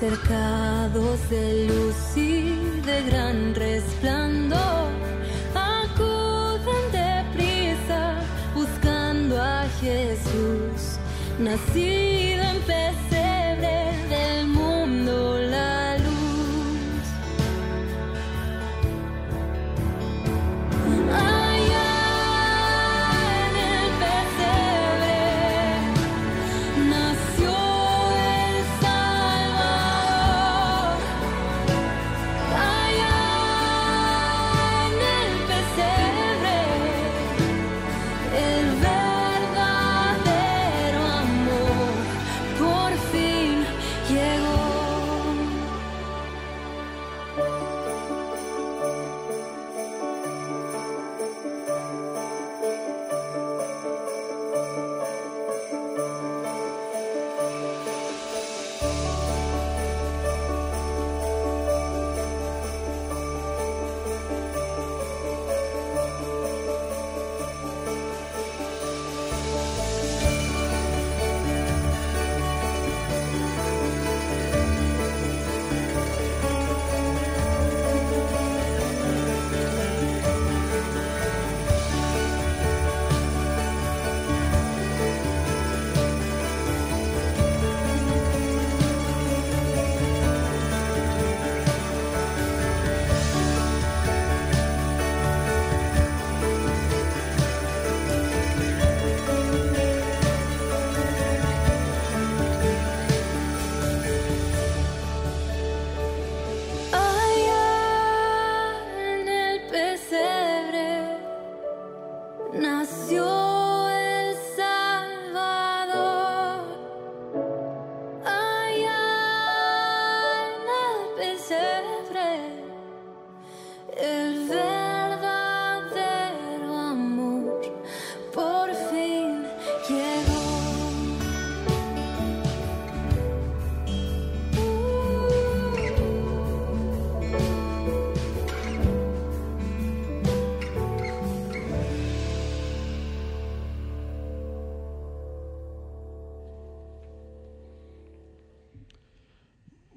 cercados de luz y de gran resplandor, acuden deprisa buscando a Jesús, nacido.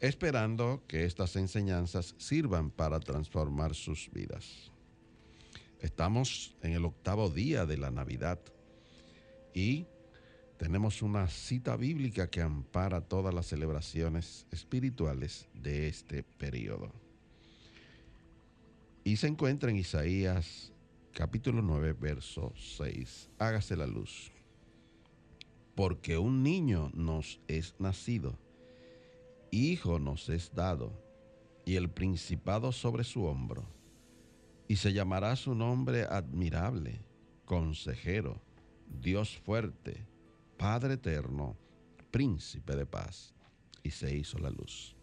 esperando que estas enseñanzas sirvan para transformar sus vidas. Estamos en el octavo día de la Navidad y tenemos una cita bíblica que ampara todas las celebraciones espirituales de este periodo. Y se encuentra en Isaías capítulo 9, verso 6. Hágase la luz. Porque un niño nos es nacido, hijo nos es dado, y el principado sobre su hombro. Y se llamará su nombre admirable, consejero, Dios fuerte, Padre eterno, príncipe de paz. Y se hizo la luz.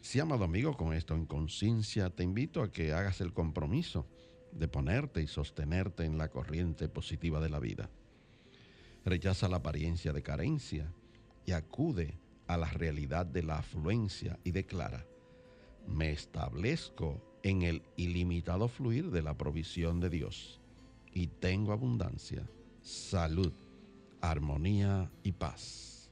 Si, amado amigo, con esto en conciencia, te invito a que hagas el compromiso de ponerte y sostenerte en la corriente positiva de la vida. Rechaza la apariencia de carencia y acude a la realidad de la afluencia y declara, me establezco en el ilimitado fluir de la provisión de Dios y tengo abundancia, salud, armonía y paz.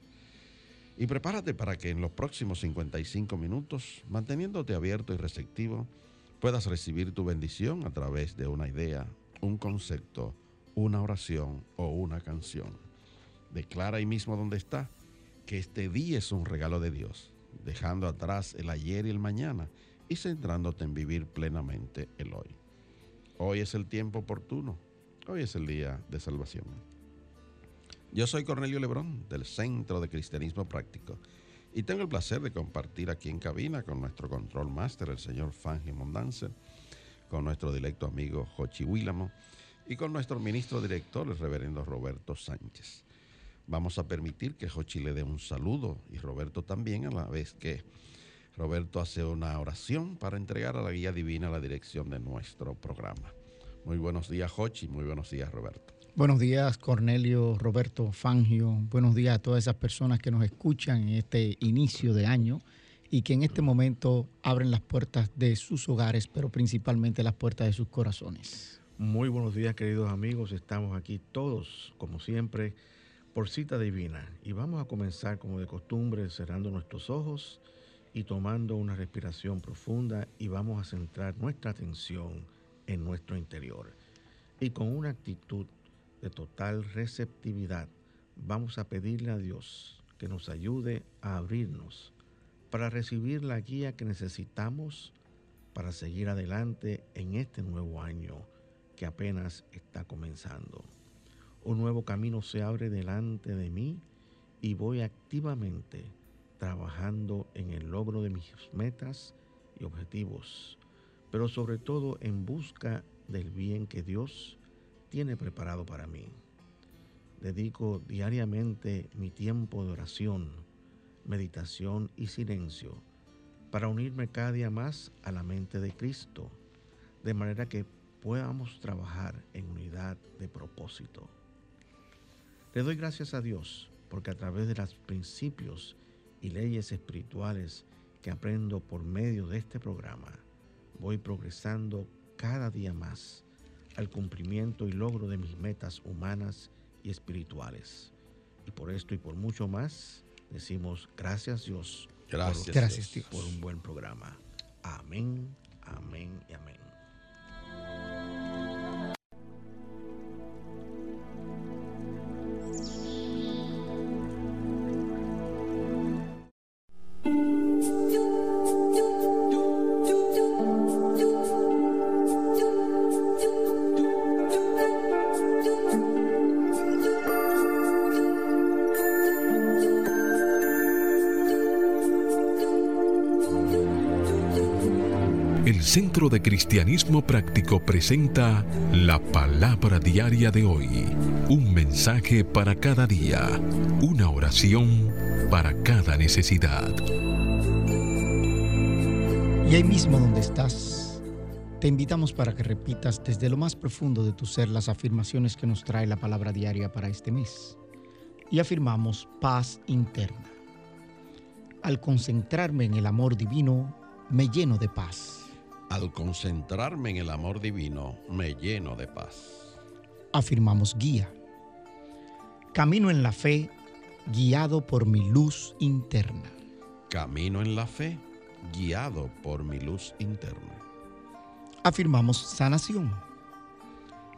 Y prepárate para que en los próximos 55 minutos, manteniéndote abierto y receptivo, puedas recibir tu bendición a través de una idea, un concepto, una oración o una canción. Declara ahí mismo donde está que este día es un regalo de Dios, dejando atrás el ayer y el mañana y centrándote en vivir plenamente el hoy. Hoy es el tiempo oportuno, hoy es el día de salvación. Yo soy Cornelio Lebrón del Centro de Cristianismo Práctico y tengo el placer de compartir aquí en cabina con nuestro control máster, el señor Fangi Mondanzer, con nuestro directo amigo Jochi Willamo y con nuestro ministro director, el reverendo Roberto Sánchez. Vamos a permitir que Jochi le dé un saludo y Roberto también a la vez que Roberto hace una oración para entregar a la guía divina la dirección de nuestro programa. Muy buenos días, Jochi. Muy buenos días, Roberto. Buenos días, Cornelio, Roberto, Fangio. Buenos días a todas esas personas que nos escuchan en este inicio de año y que en este momento abren las puertas de sus hogares, pero principalmente las puertas de sus corazones. Muy buenos días, queridos amigos. Estamos aquí todos, como siempre, por cita divina. Y vamos a comenzar, como de costumbre, cerrando nuestros ojos y tomando una respiración profunda y vamos a centrar nuestra atención en nuestro interior. Y con una actitud de total receptividad, vamos a pedirle a Dios que nos ayude a abrirnos para recibir la guía que necesitamos para seguir adelante en este nuevo año que apenas está comenzando. Un nuevo camino se abre delante de mí y voy activamente trabajando en el logro de mis metas y objetivos, pero sobre todo en busca del bien que Dios tiene preparado para mí. Dedico diariamente mi tiempo de oración, meditación y silencio para unirme cada día más a la mente de Cristo, de manera que podamos trabajar en unidad de propósito. Le doy gracias a Dios porque a través de los principios y leyes espirituales que aprendo por medio de este programa, voy progresando cada día más al cumplimiento y logro de mis metas humanas y espirituales. Y por esto y por mucho más, decimos gracias Dios. Gracias, por, gracias Dios. por un buen programa. Amén, amén y amén. El Centro de Cristianismo Práctico presenta la palabra diaria de hoy. Un mensaje para cada día. Una oración para cada necesidad. Y ahí mismo donde estás, te invitamos para que repitas desde lo más profundo de tu ser las afirmaciones que nos trae la palabra diaria para este mes. Y afirmamos paz interna. Al concentrarme en el amor divino, me lleno de paz. Al concentrarme en el amor divino, me lleno de paz. Afirmamos guía. Camino en la fe, guiado por mi luz interna. Camino en la fe, guiado por mi luz interna. Afirmamos sanación.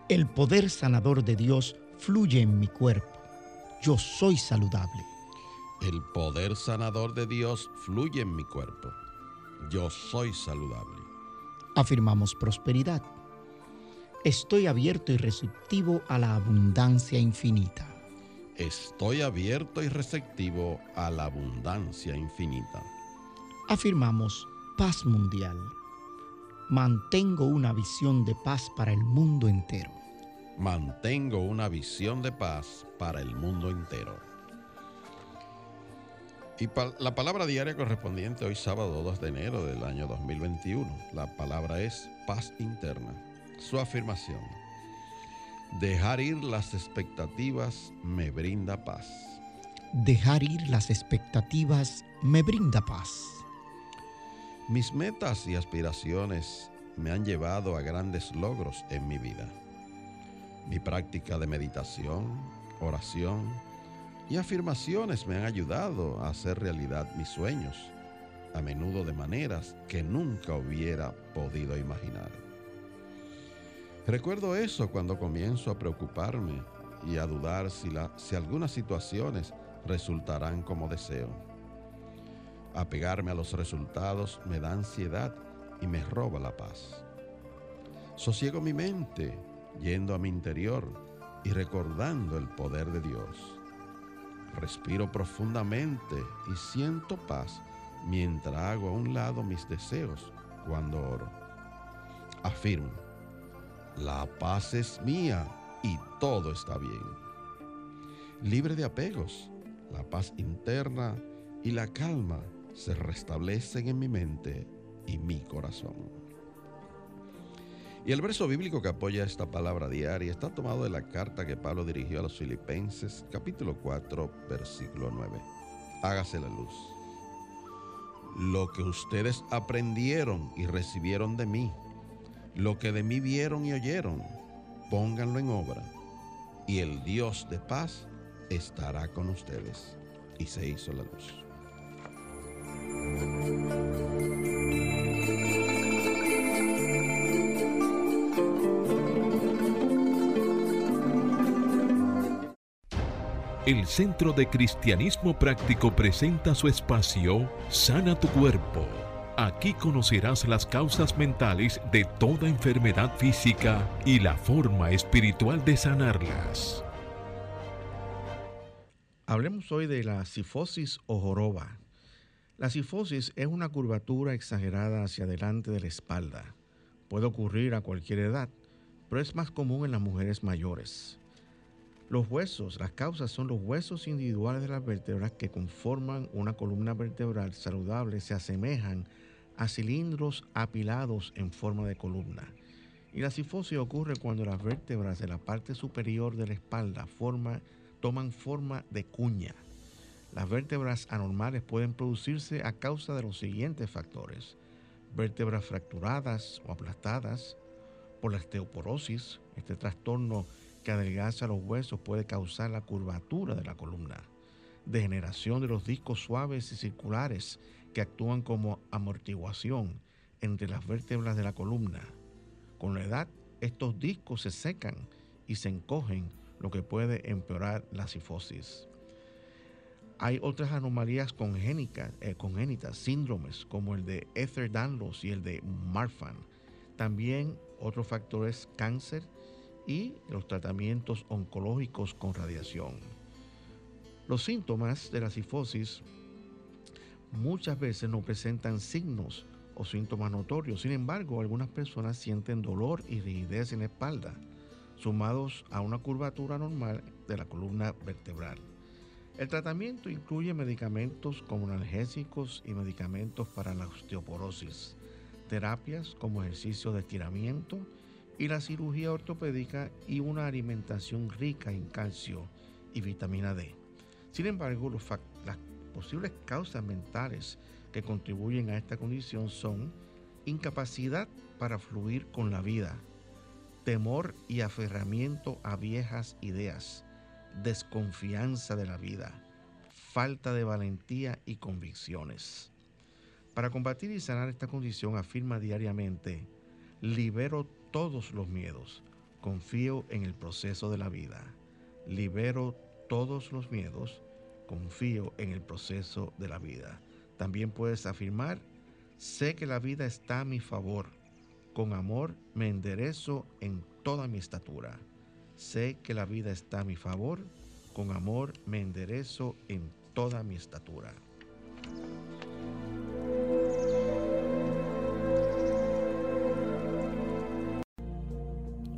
El poder sanador de Dios fluye en mi cuerpo. Yo soy saludable. El poder sanador de Dios fluye en mi cuerpo. Yo soy saludable. Afirmamos prosperidad. Estoy abierto y receptivo a la abundancia infinita. Estoy abierto y receptivo a la abundancia infinita. Afirmamos paz mundial. Mantengo una visión de paz para el mundo entero. Mantengo una visión de paz para el mundo entero. Y la palabra diaria correspondiente hoy sábado 2 de enero del año 2021. La palabra es paz interna. Su afirmación. Dejar ir las expectativas me brinda paz. Dejar ir las expectativas me brinda paz. Mis metas y aspiraciones me han llevado a grandes logros en mi vida. Mi práctica de meditación, oración y afirmaciones me han ayudado a hacer realidad mis sueños, a menudo de maneras que nunca hubiera podido imaginar. Recuerdo eso cuando comienzo a preocuparme y a dudar si, si algunas situaciones resultarán como deseo. Apegarme a los resultados me da ansiedad y me roba la paz. Sosiego mi mente yendo a mi interior y recordando el poder de Dios. Respiro profundamente y siento paz mientras hago a un lado mis deseos cuando oro. Afirmo la paz es mía y todo está bien. Libre de apegos, la paz interna y la calma se restablecen en mi mente y mi corazón. Y el verso bíblico que apoya esta palabra diaria está tomado de la carta que Pablo dirigió a los filipenses, capítulo 4, versículo 9. Hágase la luz. Lo que ustedes aprendieron y recibieron de mí, lo que de mí vieron y oyeron, pónganlo en obra, y el Dios de paz estará con ustedes. Y se hizo la luz. El Centro de Cristianismo Práctico presenta su espacio Sana tu Cuerpo Aquí conocerás las causas mentales de toda enfermedad física y la forma espiritual de sanarlas. Hablemos hoy de la sifosis o joroba. La sifosis es una curvatura exagerada hacia adelante de la espalda. Puede ocurrir a cualquier edad, pero es más común en las mujeres mayores. Los huesos, las causas son los huesos individuales de las vértebras que conforman una columna vertebral saludable, se asemejan a cilindros apilados en forma de columna. Y la sifosis ocurre cuando las vértebras de la parte superior de la espalda toman forma de cuña. Las vértebras anormales pueden producirse a causa de los siguientes factores. Vértebras fracturadas o aplastadas por la osteoporosis. Este trastorno que adelgaza los huesos puede causar la curvatura de la columna. Degeneración de los discos suaves y circulares que actúan como amortiguación entre las vértebras de la columna. Con la edad, estos discos se secan y se encogen, lo que puede empeorar la sifosis. Hay otras anomalías congénicas, eh, congénitas, síndromes como el de Ehlers-Danlos y el de Marfan. También otros factores cáncer y los tratamientos oncológicos con radiación. Los síntomas de la sifosis muchas veces no presentan signos o síntomas notorios. Sin embargo, algunas personas sienten dolor y rigidez en la espalda, sumados a una curvatura normal de la columna vertebral. El tratamiento incluye medicamentos como analgésicos y medicamentos para la osteoporosis, terapias como ejercicio de estiramiento y la cirugía ortopédica y una alimentación rica en calcio y vitamina D. Sin embargo, los, las posibles causas mentales que contribuyen a esta condición son incapacidad para fluir con la vida, temor y aferramiento a viejas ideas, desconfianza de la vida, falta de valentía y convicciones. Para combatir y sanar esta condición afirma diariamente, libero todos los miedos, confío en el proceso de la vida, libero todos los miedos, confío en el proceso de la vida. También puedes afirmar, sé que la vida está a mi favor, con amor me enderezo en toda mi estatura. Sé que la vida está a mi favor, con amor me enderezo en toda mi estatura.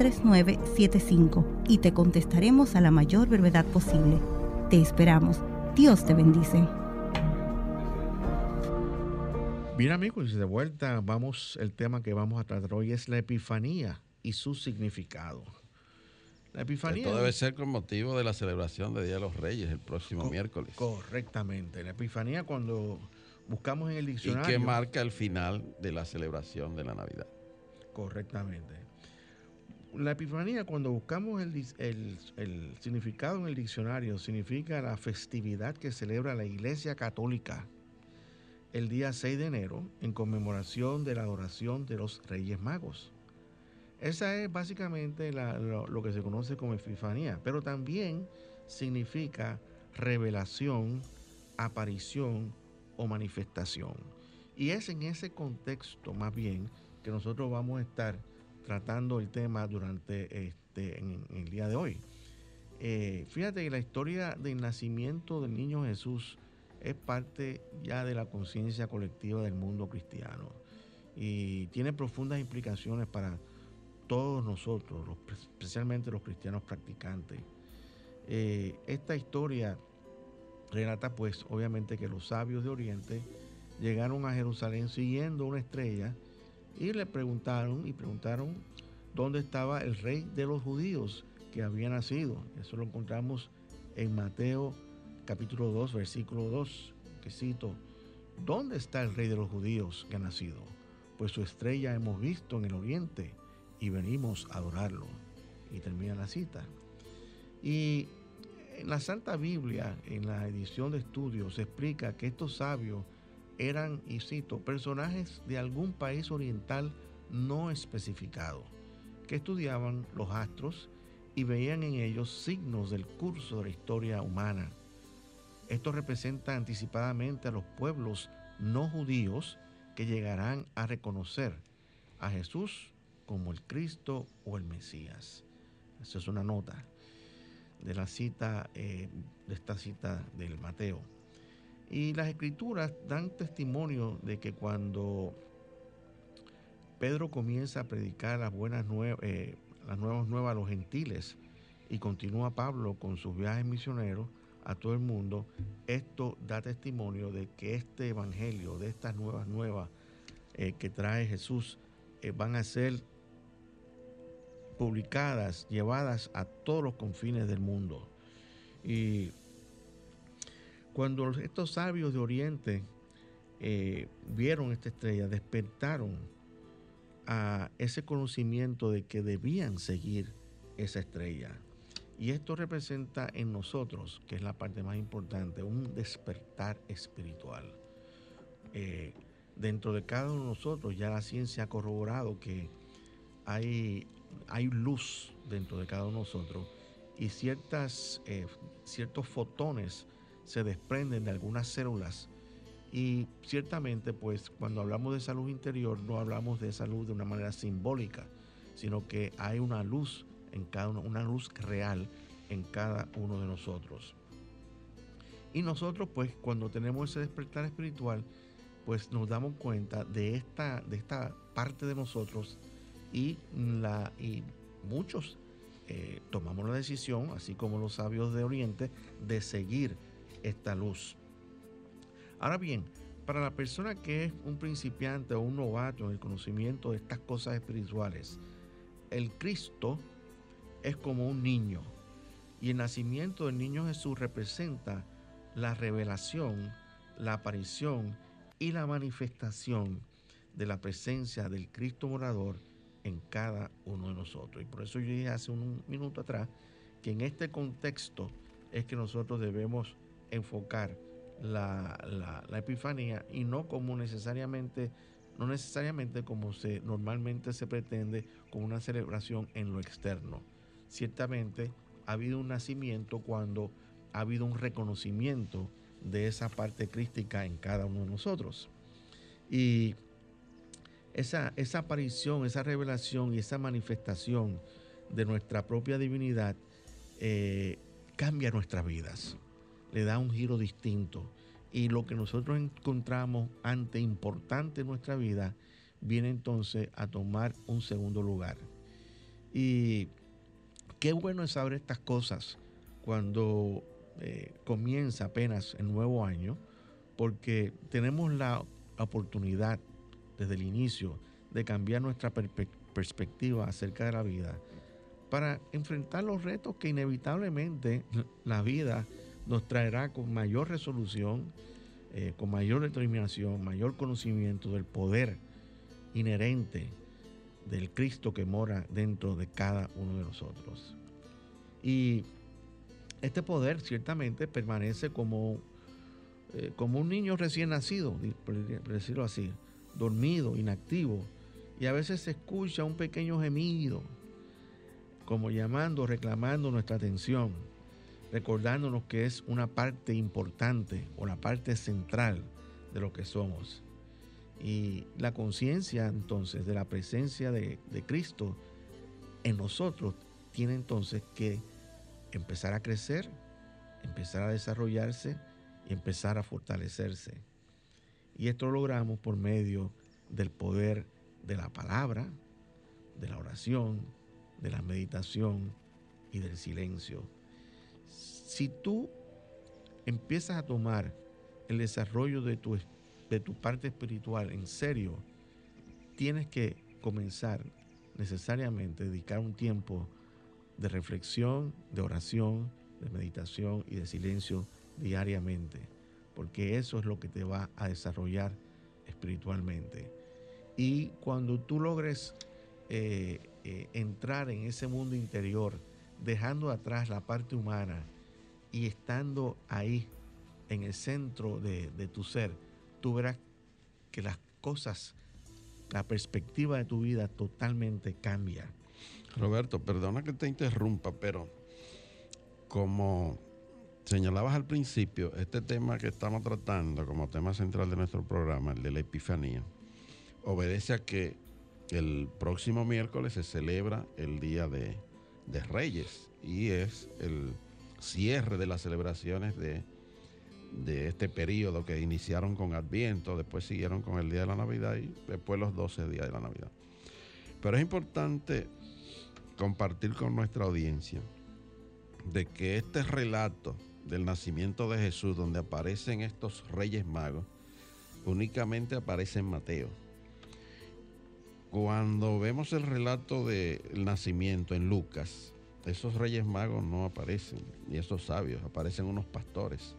3975 y te contestaremos a la mayor brevedad posible. Te esperamos. Dios te bendice. Bien amigos, de vuelta vamos, el tema que vamos a tratar hoy es la Epifanía y su significado. La Epifanía... Esto debe ser con motivo de la celebración de Día de los Reyes el próximo miércoles. Correctamente. La Epifanía cuando buscamos en el diccionario... Y que marca el final de la celebración de la Navidad. Correctamente la epifanía, cuando buscamos el, significado en el diccionario, significa la festividad que celebra la Iglesia Católica el día 6 de enero en conmemoración de la adoración de los Reyes Magos. Esa es básicamente lo, lo, que se conoce como epifanía, pero también significa revelación, aparición o manifestación. Y es en ese contexto más bien que nosotros vamos a estar tratando el tema durante este, el día de hoy. Eh, fíjate que la historia del nacimiento del niño Jesús es parte ya de la conciencia colectiva del mundo cristiano y tiene profundas implicaciones para todos nosotros, especialmente los cristianos practicantes. Eh, esta historia relata pues obviamente que los sabios de Oriente llegaron a Jerusalén siguiendo una estrella y le preguntaron y preguntaron dónde estaba el rey de los judíos que había nacido. Eso lo encontramos en Mateo capítulo 2, versículo 2, que cito, ¿dónde está el rey de los judíos que ha nacido? Pues su estrella hemos visto en el oriente y venimos a adorarlo. Y termina la cita. Y en la Santa Biblia, en la edición de estudios, se explica que estos sabios eran, y cito, personajes de algún país oriental no especificado, que estudiaban los astros y veían en ellos signos del curso de la historia humana. Esto representa anticipadamente a los pueblos no judíos que llegarán a reconocer a Jesús como el Cristo o el Mesías. Esa es una nota de la cita, eh, de esta cita del Mateo. Y las escrituras dan testimonio de que cuando Pedro comienza a predicar las buenas nuevas, eh, las nuevas nuevas a los gentiles y continúa Pablo con sus viajes misioneros a todo el mundo, esto da testimonio de que este evangelio, de estas nuevas nuevas eh, que trae Jesús, eh, van a ser publicadas, llevadas a todos los confines del mundo. Y cuando estos sabios de Oriente eh, vieron esta estrella, despertaron a ese conocimiento de que debían seguir esa estrella. Y esto representa en nosotros, que es la parte más importante, un despertar espiritual. Eh, dentro de cada uno de nosotros ya la ciencia ha corroborado que hay, hay luz dentro de cada uno de nosotros y ciertas, eh, ciertos fotones se desprenden de algunas células y ciertamente pues cuando hablamos de salud interior no hablamos de salud de una manera simbólica, sino que hay una luz en cada uno, una luz real en cada uno de nosotros. Y nosotros pues cuando tenemos ese despertar espiritual, pues nos damos cuenta de esta, de esta parte de nosotros y, la, y muchos eh, tomamos la decisión, así como los sabios de Oriente, de seguir esta luz. Ahora bien, para la persona que es un principiante o un novato en el conocimiento de estas cosas espirituales, el Cristo es como un niño y el nacimiento del niño Jesús representa la revelación, la aparición y la manifestación de la presencia del Cristo morador en cada uno de nosotros. Y por eso yo dije hace un minuto atrás que en este contexto es que nosotros debemos enfocar la, epifanía y no como necesariamente, no necesariamente como se normalmente se pretende con una celebración en lo externo. Ciertamente ha habido un nacimiento cuando ha habido un reconocimiento de esa parte crística en cada uno de nosotros. Y esa, esa aparición, esa revelación y esa manifestación de nuestra propia divinidad eh, cambia nuestras vidas, le da un giro distinto. Y lo que nosotros encontramos ante importante en nuestra vida viene entonces a tomar un segundo lugar. Y qué bueno es saber estas cosas cuando eh, comienza apenas el nuevo año, porque tenemos la oportunidad desde el inicio de cambiar nuestra perspectiva acerca de la vida para enfrentar los retos que inevitablemente la vida nos traerá con mayor resolución, eh, con mayor determinación, mayor conocimiento del poder inherente del Cristo que mora dentro de cada uno de nosotros. Y este poder ciertamente permanece como, eh, como un niño recién nacido, por decirlo así, dormido, inactivo, y a veces se escucha un pequeño gemido, como llamando, reclamando nuestra atención, recordándonos que es una parte importante o la parte central de lo que somos. Y la conciencia entonces de la presencia de, de Cristo en nosotros tiene entonces que empezar a crecer, empezar a desarrollarse y empezar a fortalecerse. Y esto lo logramos por medio del poder de la palabra, de la oración, de la meditación y del silencio. Si tú empiezas a tomar el desarrollo de tu, de tu parte espiritual en serio, tienes que comenzar necesariamente a dedicar un tiempo de reflexión, de oración, de meditación y de silencio diariamente, porque eso es lo que te va a desarrollar espiritualmente. Y cuando tú logres eh, eh, entrar en ese mundo interior, dejando atrás la parte humana y estando ahí en el centro de, tu ser, tú verás que las cosas, la perspectiva de tu vida totalmente cambia. Roberto, perdona que te interrumpa, pero como señalabas al principio, este tema que estamos tratando como tema central de nuestro programa, el de la Epifanía, obedece a que el próximo miércoles se celebra el Día de, Reyes y es el cierre de las celebraciones de, de este periodo que iniciaron con Adviento, después siguieron con el Día de la Navidad y después los 12 días de la Navidad. Pero es importante compartir con nuestra audiencia de que este relato del nacimiento de Jesús, donde aparecen estos reyes magos, únicamente aparece en Mateo. Cuando vemos el relato del nacimiento en Lucas, esos reyes magos no aparecen, ni esos sabios, aparecen unos pastores.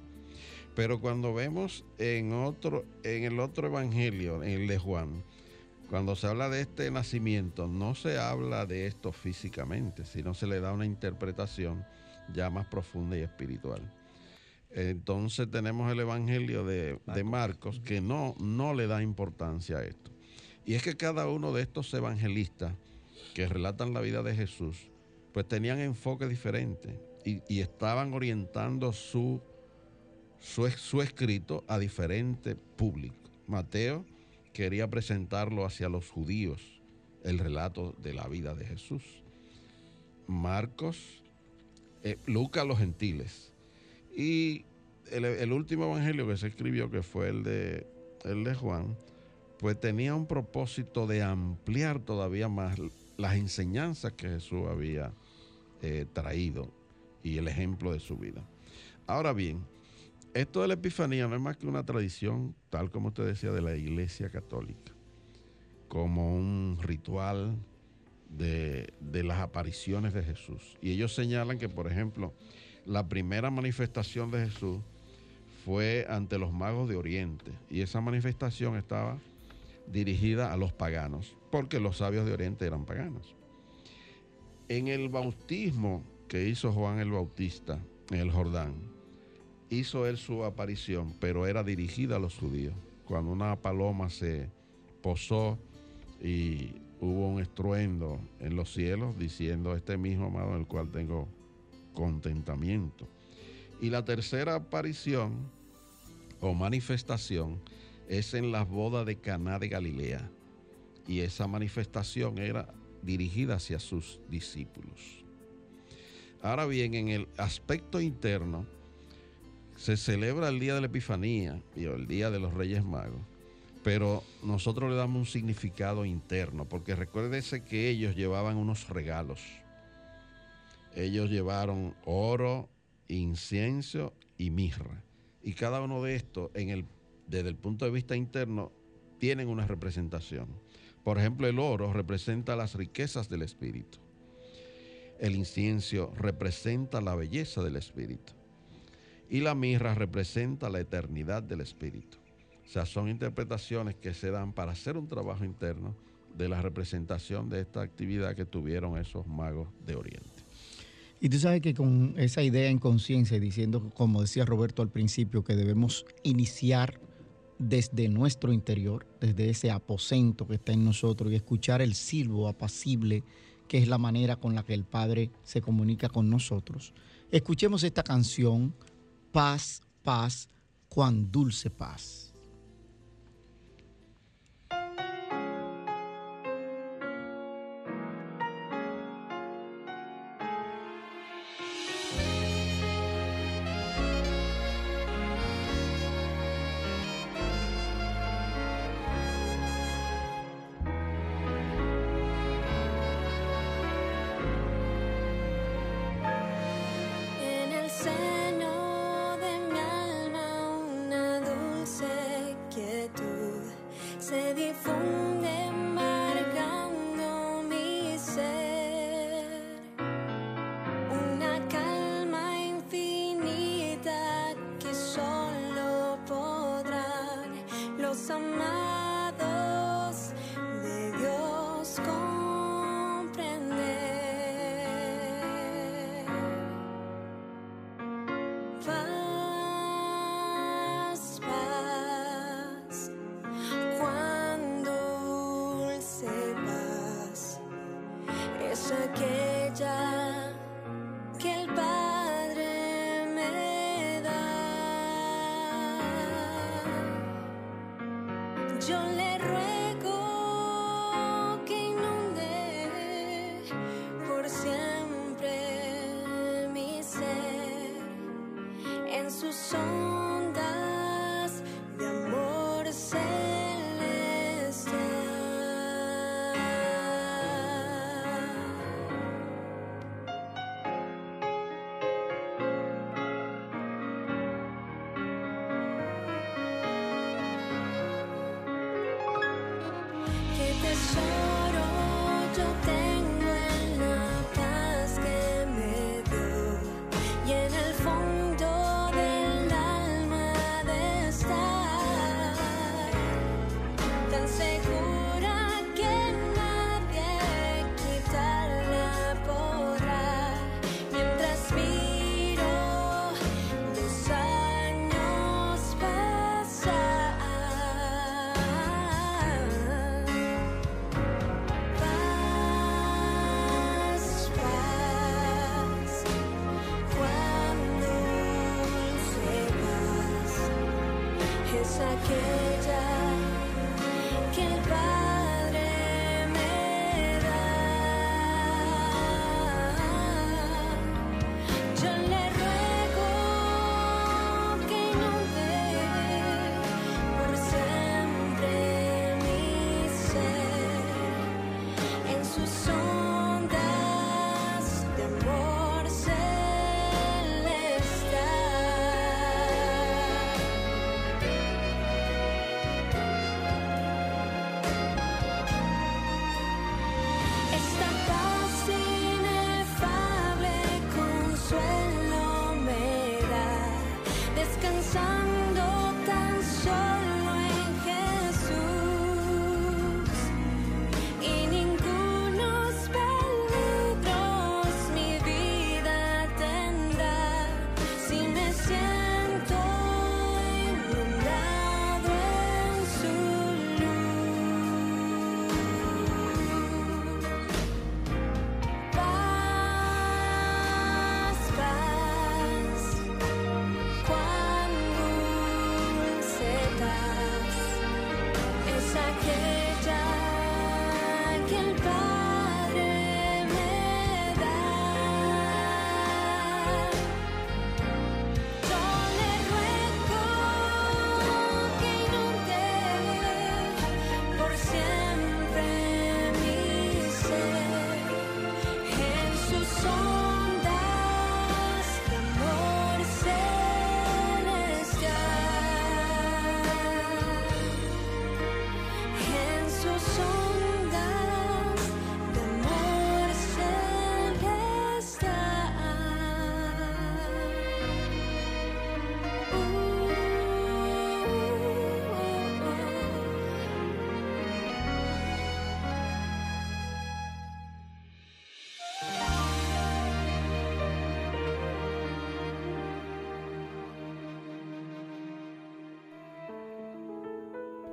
Pero cuando vemos en otro, en el otro evangelio, en el de Juan, cuando se habla de este nacimiento, no se habla de esto físicamente, sino se le da una interpretación ya más profunda y espiritual. Entonces tenemos el evangelio de, de Marcos que no, no le da importancia a esto. Y es que cada uno de estos evangelistas que relatan la vida de Jesús, pues tenían enfoque diferente y, estaban orientando su, su, escrito a diferentes públicos. Mateo quería presentarlo hacia los judíos, el relato de la vida de Jesús. Marcos, eh, Lucas los gentiles. Y el, el, último evangelio que se escribió, que fue el de, el de Juan, pues tenía un propósito de ampliar todavía más las enseñanzas que Jesús había eh, traído y el ejemplo de su vida. Ahora bien, esto de la Epifanía no es más que una tradición, tal como usted decía, de la Iglesia Católica, como un ritual de, de las apariciones de Jesús. Y ellos señalan que, por ejemplo, la primera manifestación de Jesús fue ante los magos de Oriente y esa manifestación estaba dirigida a los paganos, porque los sabios de Oriente eran paganos. En el bautismo que hizo Juan el Bautista en el Jordán, hizo él su aparición, pero era dirigida a los judíos. Cuando una paloma se posó y hubo un estruendo en los cielos diciendo, este mismo amado en el cual tengo contentamiento. Y la tercera aparición o manifestación es en las bodas de Caná de Galilea. Y esa manifestación era dirigida hacia sus discípulos. Ahora bien, en el aspecto interno, se celebra el día de la Epifanía y el día de los Reyes Magos, pero nosotros le damos un significado interno, porque recuérdese que ellos llevaban unos regalos. Ellos llevaron oro, incienso y mirra. Y cada uno de estos, desde el punto de vista interno, tienen una representación. Por ejemplo, el oro representa las riquezas del espíritu. El incienso representa la belleza del espíritu y la mirra representa la eternidad del Espíritu. O sea, son interpretaciones que se dan para hacer un trabajo interno de la representación de esta actividad que tuvieron esos magos de Oriente. Y tú sabes que con esa idea en conciencia, diciendo, como decía Roberto al principio, que debemos iniciar desde nuestro interior, desde ese aposento que está en nosotros y escuchar el silbo apacible, que es la manera con la que el Padre se comunica con nosotros. Escuchemos esta canción paz, paz, cuán dulce paz.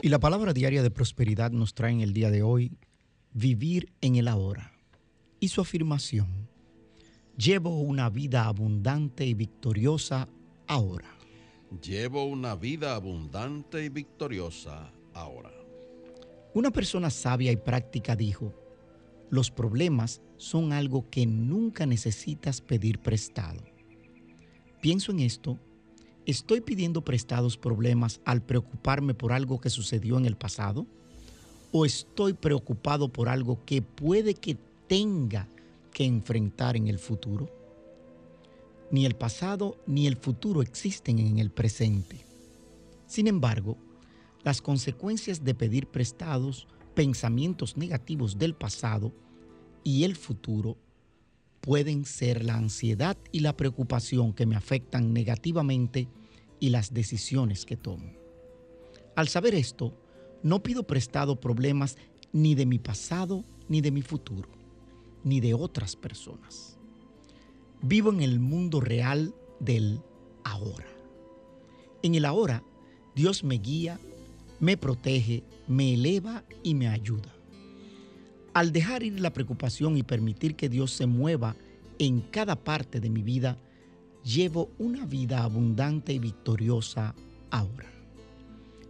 Y la palabra diaria de prosperidad nos trae en el día de hoy vivir en el ahora y su afirmación, llevo una vida abundante y victoriosa ahora. Llevo una vida abundante y victoriosa ahora. Una persona sabia y práctica dijo, los problemas son algo que nunca necesitas pedir prestado. Pienso en esto, ¿estoy pidiendo prestados problemas al preocuparme por algo que sucedió en el pasado? ¿O estoy preocupado por algo que puede que tenga que enfrentar en el futuro. Ni el pasado ni el futuro existen en el presente. Sin embargo, las consecuencias de pedir prestados pensamientos negativos del pasado y el futuro pueden ser la ansiedad y la preocupación que me afectan negativamente y las decisiones que tomo. Al saber esto, no pido prestado problemas ni de mi pasado ni de mi futuro ni de otras personas. Vivo en el mundo real del ahora. En el ahora, Dios me guía, me protege, me eleva y me ayuda. Al dejar ir la preocupación y permitir que Dios se mueva en cada parte de mi vida, llevo una vida abundante y victoriosa ahora.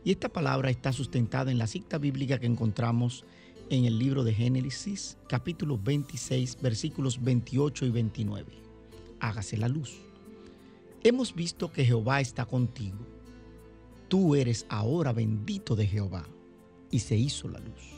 Y esta palabra está sustentada en la cita bíblica que encontramos en el libro de Génesis, capítulo 26, versículos 28 y 29. Hágase la luz. Hemos visto que Jehová está contigo. Tú eres ahora bendito de Jehová. Y se hizo la luz.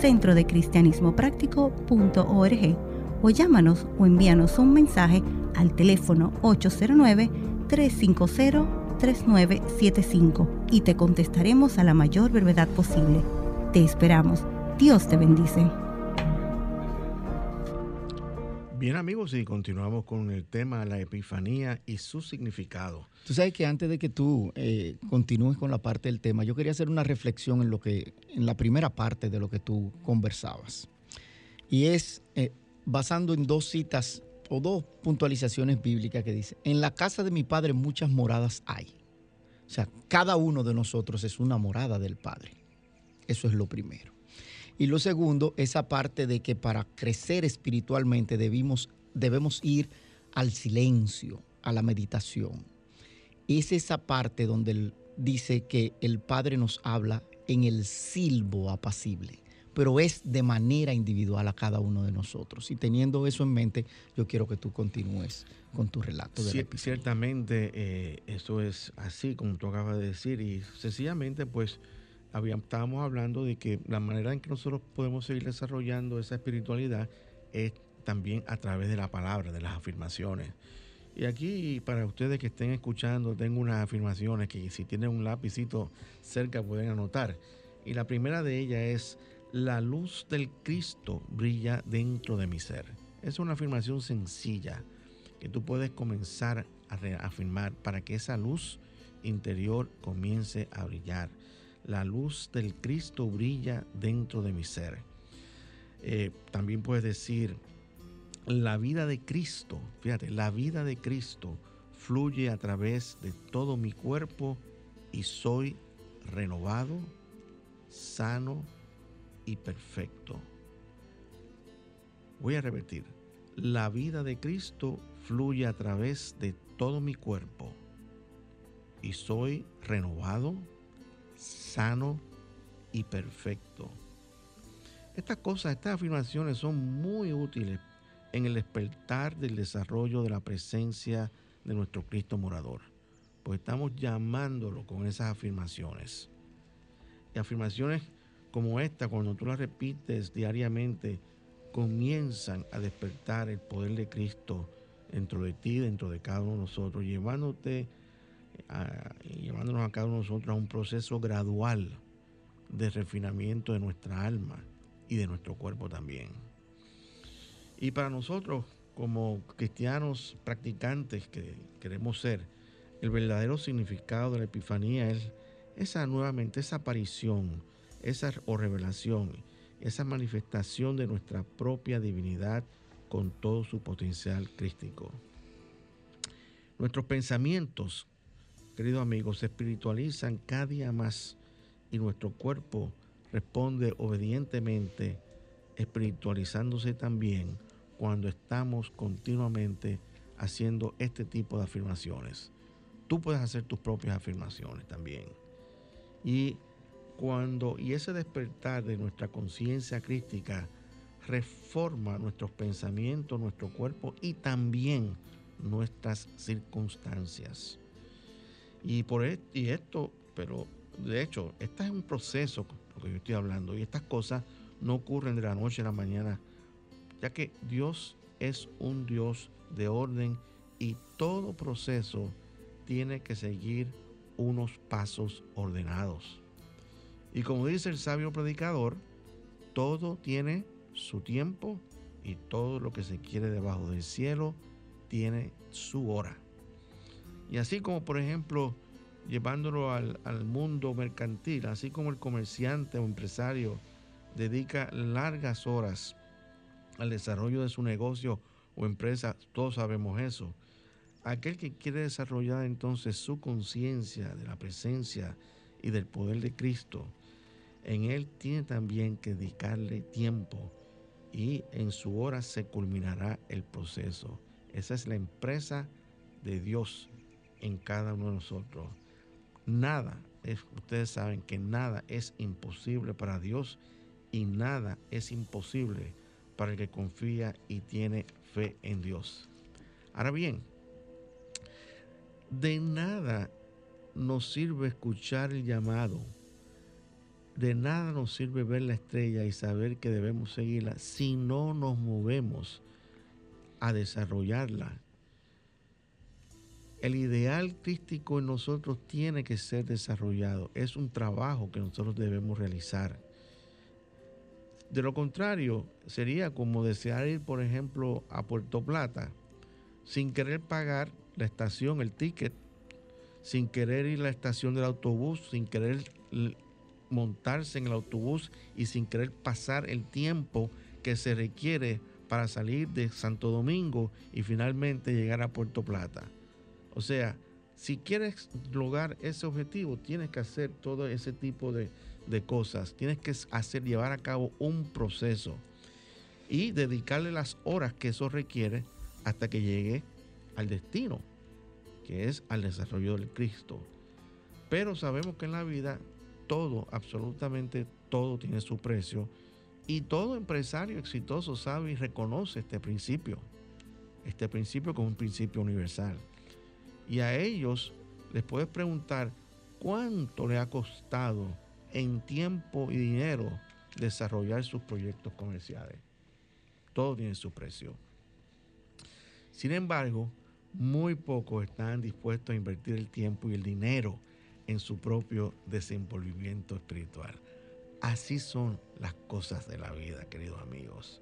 centrodecristianismopráctico.org o llámanos o envíanos un mensaje al teléfono 809-350-3975 y te contestaremos a la mayor brevedad posible. Te esperamos. Dios te bendice. Bien amigos, y continuamos con el tema la Epifanía y su significado. Tú sabes que antes de que tú eh, continúes con la parte del tema, yo quería hacer una reflexión en lo que, en la primera parte de lo que tú conversabas. Y es eh, basando en dos citas o dos puntualizaciones bíblicas que dice, en la casa de mi padre muchas moradas hay. O sea, cada uno de nosotros es una morada del Padre. Eso es lo primero. Y lo segundo, esa parte de que para crecer espiritualmente debimos, debemos ir al silencio, a la meditación. Es esa parte donde él dice que el Padre nos habla en el silbo apacible, pero es de manera individual a cada uno de nosotros. Y teniendo eso en mente, yo quiero que tú continúes con tu relato. De ciertamente, eh, eso es así, como tú acabas de decir, y sencillamente, pues estábamos hablando de que la manera en que nosotros podemos seguir desarrollando esa espiritualidad es también a través de la palabra, de las afirmaciones. Y aquí, para ustedes que estén escuchando, tengo unas afirmaciones que si tienen un lapicito cerca pueden anotar. Y la primera de ellas es, la luz del Cristo brilla dentro de mi ser. Es una afirmación sencilla que tú puedes comenzar a afirmar para que esa luz interior comience a brillar la luz del Cristo brilla dentro de mi ser. Eh, también puedes decir, la vida de Cristo, fíjate, la vida de Cristo fluye a través de todo mi cuerpo y soy renovado, sano y perfecto. Voy a repetir, la vida de Cristo fluye a través de todo mi cuerpo y soy renovado, sano y perfecto. Estas cosas, estas afirmaciones son muy útiles en el despertar del desarrollo de la presencia de nuestro Cristo morador. Pues estamos llamándolo con esas afirmaciones. Y afirmaciones como esta, cuando tú las repites diariamente, comienzan a despertar el poder de Cristo dentro de ti, dentro de cada uno de nosotros, llevándote llevándonos a cada uno de nosotros a un proceso gradual de refinamiento de nuestra alma y de nuestro cuerpo también. Y para nosotros, como cristianos practicantes que queremos ser, el verdadero significado de la Epifanía es esa nuevamente, esa aparición, esa o revelación, esa manifestación de nuestra propia divinidad con todo su potencial crístico. Nuestros pensamientos, queridos amigos, se espiritualizan cada día más y nuestro cuerpo responde obedientemente, espiritualizándose también cuando estamos continuamente haciendo este tipo de afirmaciones. Tú puedes hacer tus propias afirmaciones también. Y cuando y ese despertar de nuestra conciencia crística reforma nuestros pensamientos, nuestro cuerpo y también nuestras circunstancias. Y por e, esto, pero de hecho, este es un proceso, lo que yo estoy hablando, y estas cosas no ocurren de la noche a la mañana, ya que Dios es un Dios de orden y todo proceso tiene que seguir unos pasos ordenados. Y como dice el sabio predicador, todo tiene su tiempo y todo lo que se quiere debajo del cielo tiene su hora. Y así como por ejemplo llevándolo al, mundo mercantil, así como el comerciante o empresario dedica largas horas al desarrollo de su negocio o empresa, todos sabemos eso. Aquel que quiere desarrollar entonces su conciencia de la presencia y del poder de Cristo, en él tiene también que dedicarle tiempo y en su hora se culminará el proceso. Esa es la empresa de Dios en cada uno de nosotros. Nada, es, ustedes saben que nada es imposible para Dios y nada es imposible para el que confía y tiene fe en Dios. Ahora bien, de nada nos sirve escuchar el llamado de nada nos sirve ver la estrella y saber que debemos seguirla si no nos movemos a desarrollarla. El ideal crístico en nosotros tiene que ser desarrollado. Es un trabajo que nosotros debemos realizar. De lo contrario, sería como desear ir, por ejemplo, a Puerto Plata sin querer pagar la estación, el ticket, sin querer ir a la estación del autobús, sin querer montarse en el autobús y sin querer pasar el tiempo que se requiere para salir de Santo Domingo y finalmente llegar a Puerto Plata. O sea, si quieres lograr ese objetivo, tienes que hacer todo ese tipo de, de cosas. Tienes que hacer, llevar a cabo un proceso y dedicarle las horas que eso requiere hasta que llegue al destino, que es al desarrollo del Cristo. Pero sabemos que en la vida todo, absolutamente todo tiene su precio y todo empresario exitoso sabe y reconoce este principio, este principio como un principio universal. Y a ellos les puedes preguntar cuánto le ha costado en tiempo y dinero desarrollar sus proyectos comerciales. Todo tiene su precio. Sin embargo, muy pocos están dispuestos a invertir el tiempo y el dinero en su propio desenvolvimiento espiritual. Así son las cosas de la vida, queridos amigos.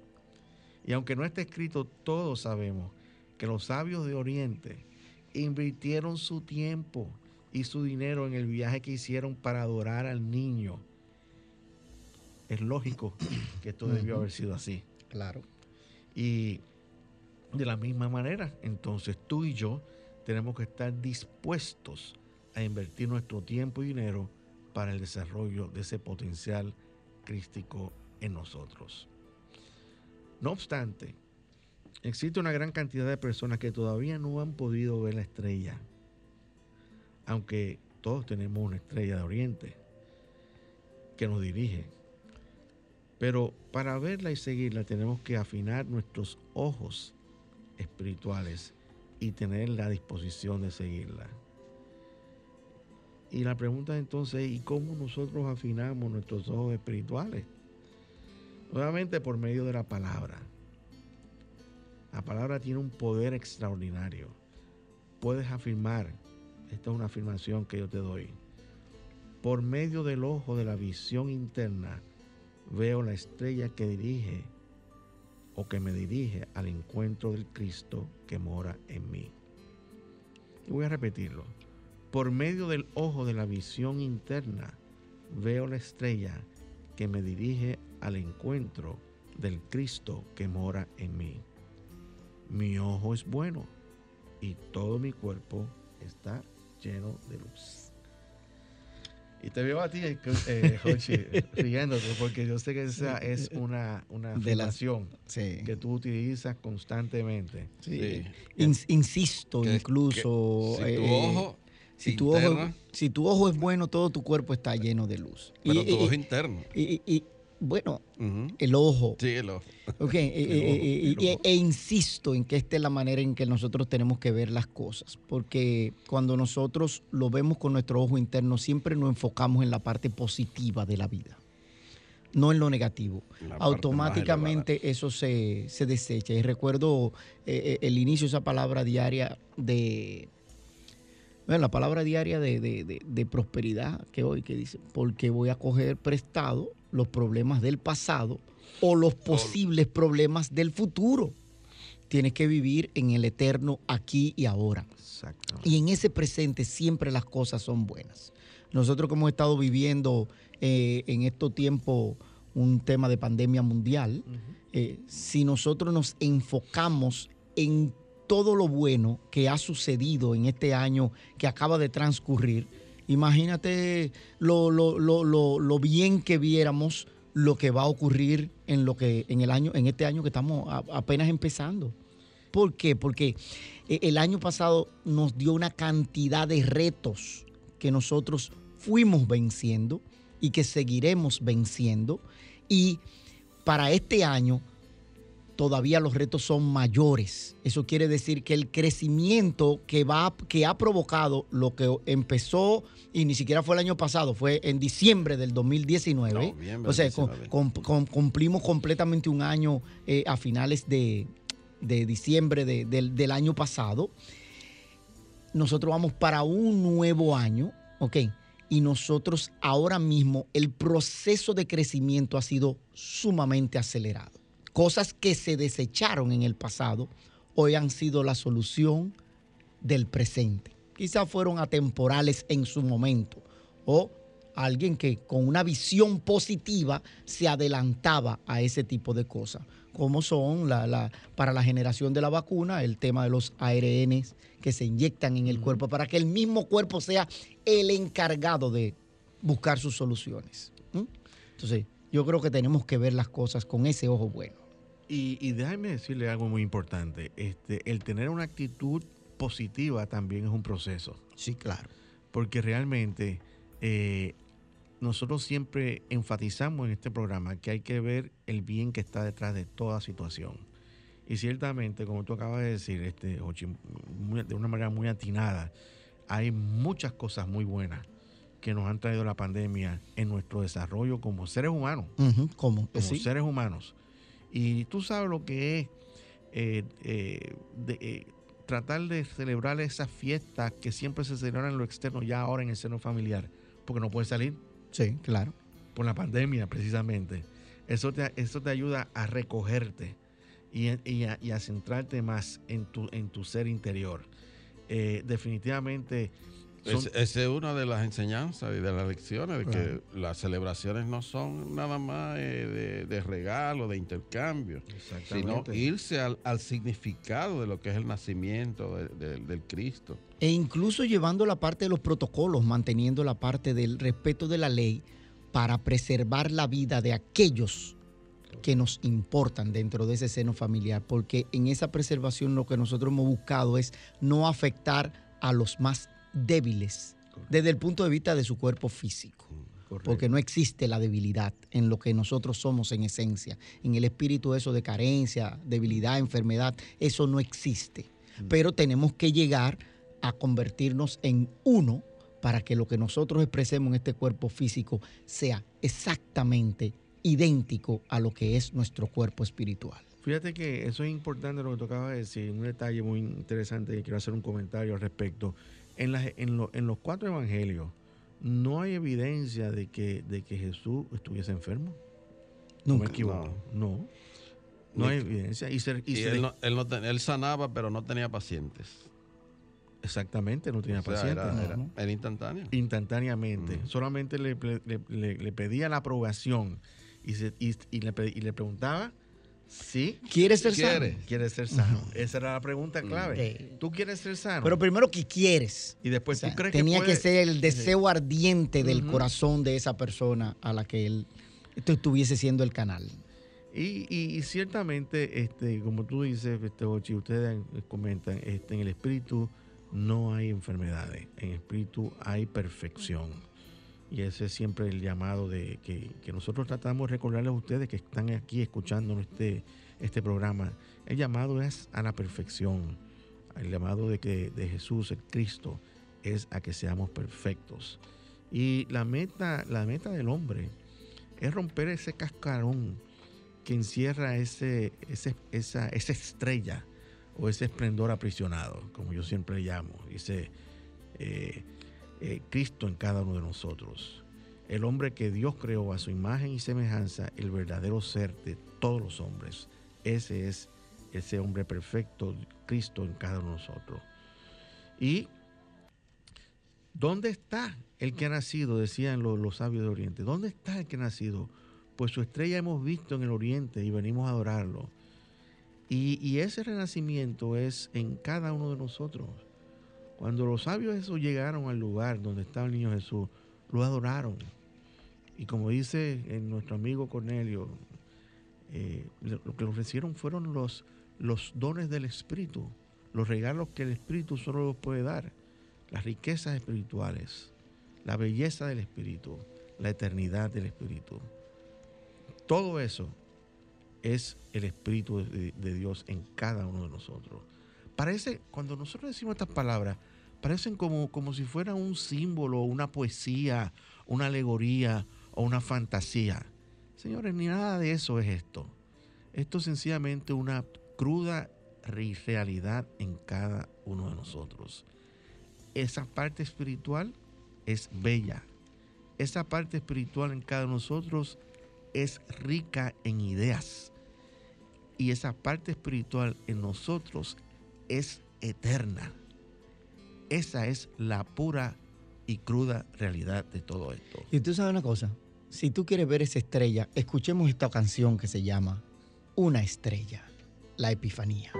Y aunque no esté escrito, todos sabemos que los sabios de Oriente invirtieron su tiempo y su dinero en el viaje que hicieron para adorar al niño. Es lógico que esto debió haber sido así. Claro. Y de la misma manera, entonces tú y yo tenemos que estar dispuestos a invertir nuestro tiempo y dinero para el desarrollo de ese potencial crístico en nosotros. No obstante, existe una gran cantidad de personas que todavía no han podido ver la estrella, aunque todos tenemos una estrella de oriente que nos dirige. Pero para verla y seguirla tenemos que afinar nuestros ojos espirituales y tener la disposición de seguirla. Y la pregunta entonces es, ¿y cómo nosotros afinamos nuestros ojos espirituales? Nuevamente por medio de la palabra. La palabra tiene un poder extraordinario. Puedes afirmar, esta es una afirmación que yo te doy, por medio del ojo de la visión interna, veo la estrella que dirige o que me dirige al encuentro del Cristo que mora en mí. Y voy a repetirlo. Por medio del ojo de la visión interna, veo la estrella que me dirige al encuentro del Cristo que mora en mí. Mi ojo es bueno y todo mi cuerpo está lleno de luz. Y te veo a ti, eh, Jochi, riéndote, porque yo sé que esa es una, una afirmación que tú utilizas constantemente. Sí. insisto, incluso. si tu eh, ojo. Si tu, ojo, si tu ojo es bueno, todo tu cuerpo está lleno de luz. Pero tu ojo interno. y, bueno, el ojo. Sí, el ojo. e, insisto en que esta es la manera en que nosotros tenemos que ver las cosas, porque cuando nosotros lo vemos con nuestro ojo interno, siempre nos enfocamos en la parte positiva de la vida, no en lo negativo. Automáticamente eso se, desecha. Y recuerdo eh, eh, el inicio de esa palabra diaria de... Bueno, la palabra diaria de, de prosperidad que hoy que dice, porque voy a coger prestado los problemas del pasado o los posibles problemas del futuro. Tienes que vivir en el eterno aquí y ahora. Y en ese presente siempre las cosas son buenas. Nosotros que hemos estado viviendo eh, en estos tiempos un tema de pandemia mundial, eh, si nosotros nos enfocamos en todo lo bueno que ha sucedido en este año que acaba de transcurrir, Imagínate lo, lo, bien que viéramos lo que va a ocurrir en lo que en el año en este año que estamos apenas empezando. ¿Por qué? Porque eh, el año pasado nos dio una cantidad de retos que nosotros fuimos venciendo y que seguiremos venciendo y para este año todavía los retos son mayores. Eso quiere decir que el crecimiento que, va, que ha provocado lo que empezó, y ni siquiera fue el año pasado, fue en diciembre del 2019. o sea, cumplimos completamente un año eh, a finales de, diciembre del, año pasado. Nosotros vamos para un nuevo año, ¿ok? Y nosotros ahora mismo el proceso de crecimiento ha sido sumamente acelerado cosas que se desecharon en el pasado, hoy han sido la solución del presente. Quizás fueron atemporales en su momento o alguien que con una visión positiva se adelantaba a ese tipo de cosas, como son la, para la generación de la vacuna, el tema de los ARN que se inyectan en el cuerpo para que el mismo cuerpo sea el encargado de buscar sus soluciones. Entonces, yo creo que tenemos que ver las cosas con ese ojo bueno. Y, déjame decirle algo muy importante. Este, el tener una actitud positiva también es un proceso. Sí, claro. Porque realmente eh, nosotros siempre enfatizamos en este programa que hay que ver el bien que está detrás de toda situación. Y ciertamente, como tú acabas de decir, este, de una manera muy atinada, hay muchas cosas muy buenas que nos han traído la pandemia en nuestro desarrollo como seres humanos. como seres humanos. Y tú sabes lo que es eh, eh, eh, tratar de celebrar esas fiestas que siempre se celebran en lo externo, ya ahora en el seno familiar, porque no puedes salir. Sí, claro. Por la pandemia, precisamente. Eso te, eso te ayuda a recogerte y, a, centrarte más en tu, en tu ser interior. definitivamente esa es una de las enseñanzas y de las lecciones, de que las celebraciones no son nada más eh, de, regalo, de intercambio, sino irse al, significado de lo que es el nacimiento del Cristo. E incluso llevando la parte de los protocolos, manteniendo la parte del respeto de la ley para preservar la vida de aquellos que nos importan dentro de ese seno familiar, porque en esa preservación lo que nosotros hemos buscado es no afectar a los más débiles desde el punto de vista de su cuerpo físico. porque no existe la debilidad en lo que nosotros somos en esencia. En el espíritu eso de carencia, debilidad, enfermedad, eso no existe. Mm. Pero tenemos que llegar a convertirnos en uno para que lo que nosotros expresemos en este cuerpo físico sea exactamente idéntico a lo que es nuestro cuerpo espiritual. Fíjate que eso es importante lo que tocaba decir, un detalle muy interesante y quiero hacer un comentario al respecto. En, en, los cuatro evangelios no hay evidencia de que, de que Jesús estuviese enfermo. Nunca. me equivoco. No. No, hay evidencia. Y, él, sanaba, pero no tenía pacientes. Exactamente, no tenía pacientes. Era, instantáneo. Instantáneamente. Mm. Solamente le, pedía la aprobación y, y, le, y le preguntaba Sí. ¿Quieres ser sano? Quieres ser sano. Esa era la pregunta clave. ¿Tú quieres ser sano? Pero primero, ¿qué quieres? Y después, ¿tú crees tenía que, que ser el deseo ardiente del corazón de esa persona a la que él estuviese siendo el canal. Y, ciertamente, este, como tú dices, este, Ochi, ustedes comentan, este, en el espíritu no hay enfermedades, en el espíritu hay perfección. Y ese es siempre el llamado de que, nosotros tratamos de recordarles a ustedes que están aquí escuchando este, este programa. El llamado es a la perfección. El llamado de que de Jesús, el Cristo, es a que seamos perfectos. Y la meta, la meta del hombre es romper ese cascarón que encierra ese, esa, esa estrella o ese esplendor aprisionado, como yo siempre llamo. Dice, eh, eh, Cristo en cada uno de nosotros. El hombre que Dios creó a su imagen y semejanza, el verdadero ser de todos los hombres. Ese es ese hombre perfecto, Cristo en cada uno de nosotros. Y ¿dónde está el que ha nacido? Decían los, sabios de Oriente. ¿Dónde está el que ha nacido? Pues su estrella hemos visto en el Oriente y venimos a adorarlo. Y, y ese renacimiento es en cada uno de nosotros. Cuando los sabios esos llegaron al lugar donde estaba el niño Jesús, lo adoraron. Y como dice nuestro amigo Cornelio, eh, lo que ofrecieron fueron los, los dones del Espíritu, los regalos que el Espíritu solo los puede dar, las riquezas espirituales, la belleza del Espíritu, la eternidad del Espíritu. Todo eso es el Espíritu de Dios en cada uno de nosotros. Parece, cuando nosotros decimos estas palabras, parecen como, como si fuera un símbolo, una poesía, una alegoría o una fantasía. Señores, ni nada de eso es esto. Esto es sencillamente una cruda realidad en cada uno de nosotros. Esa parte espiritual es bella. Esa parte espiritual en cada uno de nosotros es rica en ideas. Y esa parte espiritual en nosotros es eterna. Esa es la pura y cruda realidad de todo esto. Y tú sabes una cosa, si tú quieres ver esa estrella, escuchemos esta canción que se llama Una estrella, la Epifanía.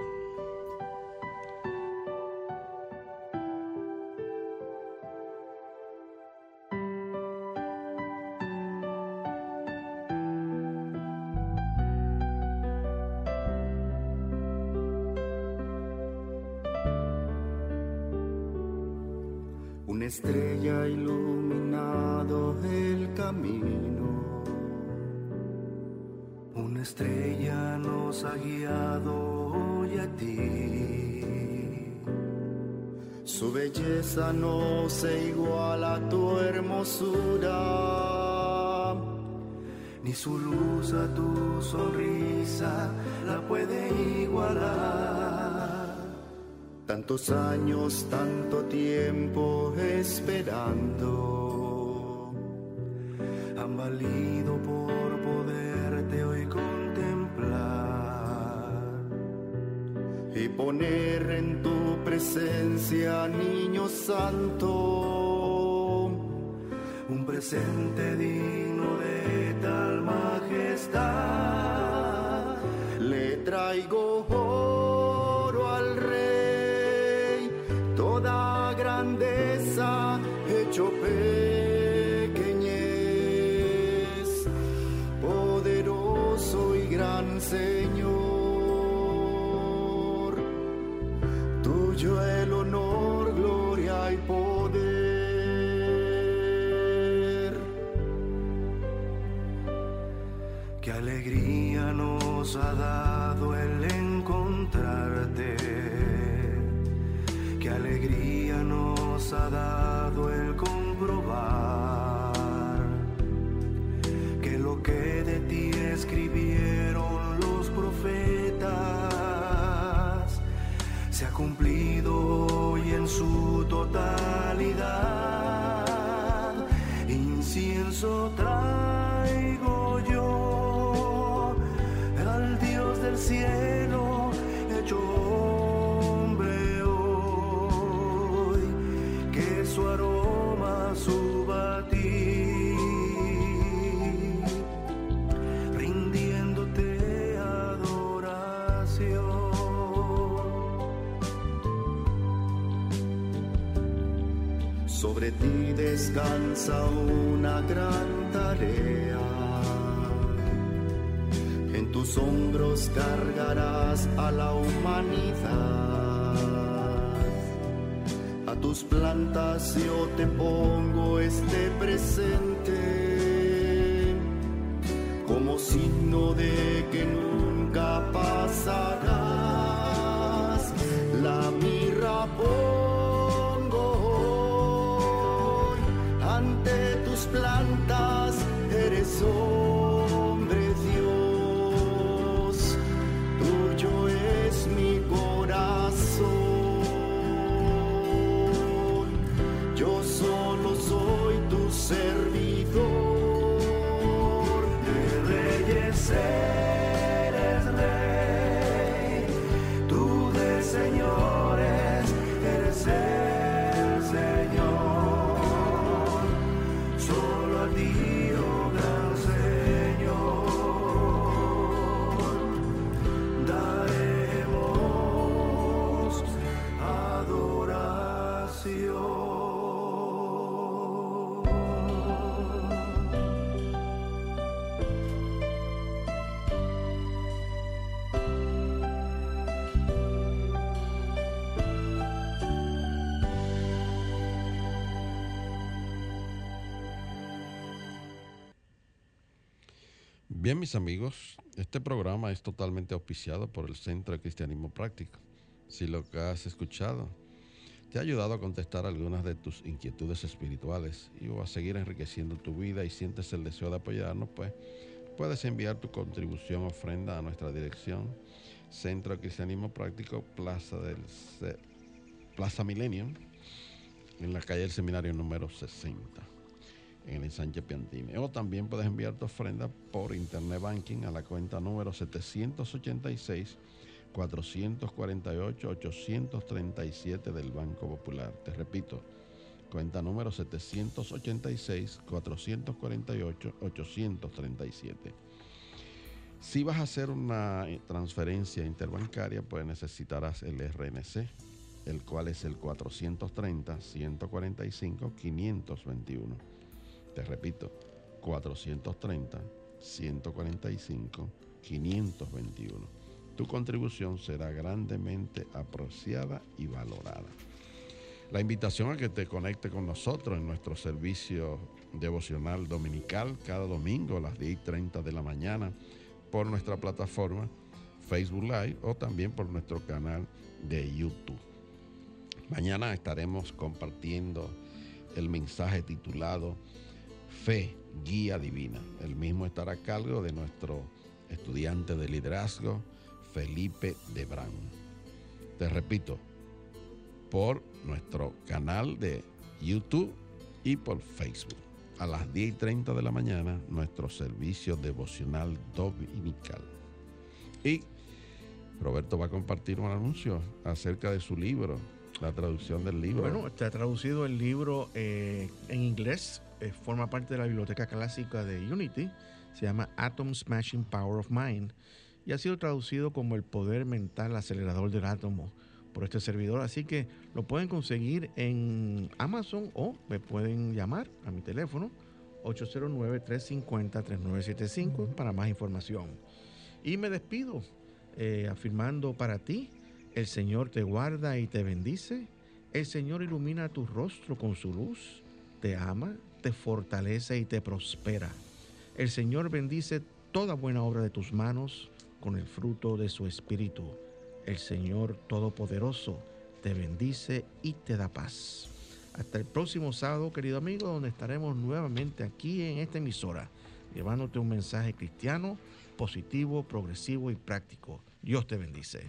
Su belleza no se iguala a tu hermosura, ni su luz a tu sonrisa la puede igualar. Tantos años, tanto tiempo esperando, santo, un presente digno de tal majestad. Le traigo oro al rey, toda grandeza hecho pequeñez, poderoso y gran Señor, tuyo es. Alegría nos ha dado el encontrarte. Qué alegría nos ha dado el comprobar que lo que de ti escribieron los profetas se ha cumplido hoy en su totalidad. Ti descansa una gran tarea. En tus hombros cargarás a la humanidad. A tus plantas yo te pongo este presente Bien, mis amigos, este programa es totalmente auspiciado por el Centro de Cristianismo Práctico. Si lo que has escuchado te ha ayudado a contestar algunas de tus inquietudes espirituales y o a seguir enriqueciendo tu vida y sientes el deseo de apoyarnos, pues puedes enviar tu contribución ofrenda a nuestra dirección Centro de Cristianismo Práctico, Plaza del Ce- Plaza Millennium, en la calle del Seminario número 60 en el ensanche Piantini. O también puedes enviar tu ofrenda por Internet Banking a la cuenta número 786 448 837 del Banco Popular. Te repito, cuenta número 786 448 837. Si vas a hacer una transferencia interbancaria, pues necesitarás el RNC, el cual es el 430 145 521. Te repito, 430 145 521. Tu contribución será grandemente apreciada y valorada. La invitación a que te conecte con nosotros en nuestro servicio devocional dominical cada domingo a las 10 y 30 de la mañana por nuestra plataforma Facebook Live o también por nuestro canal de YouTube. Mañana estaremos compartiendo el mensaje titulado Fe, Guía Divina. El mismo estará a cargo de nuestro estudiante de liderazgo, Felipe Debrán. Te repito, por nuestro canal de YouTube y por Facebook. A las 10 y 30 de la mañana, nuestro servicio devocional dominical. Y Roberto va a compartir un anuncio acerca de su libro, la traducción del libro. Bueno, está traducido el libro eh, en inglés, eh, forma parte de la biblioteca clásica de Unity, se llama Atom Smashing Power of Mind y ha sido traducido como el poder mental acelerador del átomo por este servidor, así que lo pueden conseguir en Amazon o me pueden llamar a mi teléfono 809-350-3975 para más información. Y me despido eh, afirmando para ti, el Señor te guarda y te bendice, el Señor ilumina tu rostro con su luz, te ama, te fortalece y te prospera. El Señor bendice toda buena obra de tus manos con el fruto de su espíritu. El Señor Todopoderoso te bendice y te da paz. Hasta el próximo sábado, querido amigo, donde estaremos nuevamente aquí en esta emisora, llevándote un mensaje cristiano, positivo, progresivo y práctico. Dios te bendice.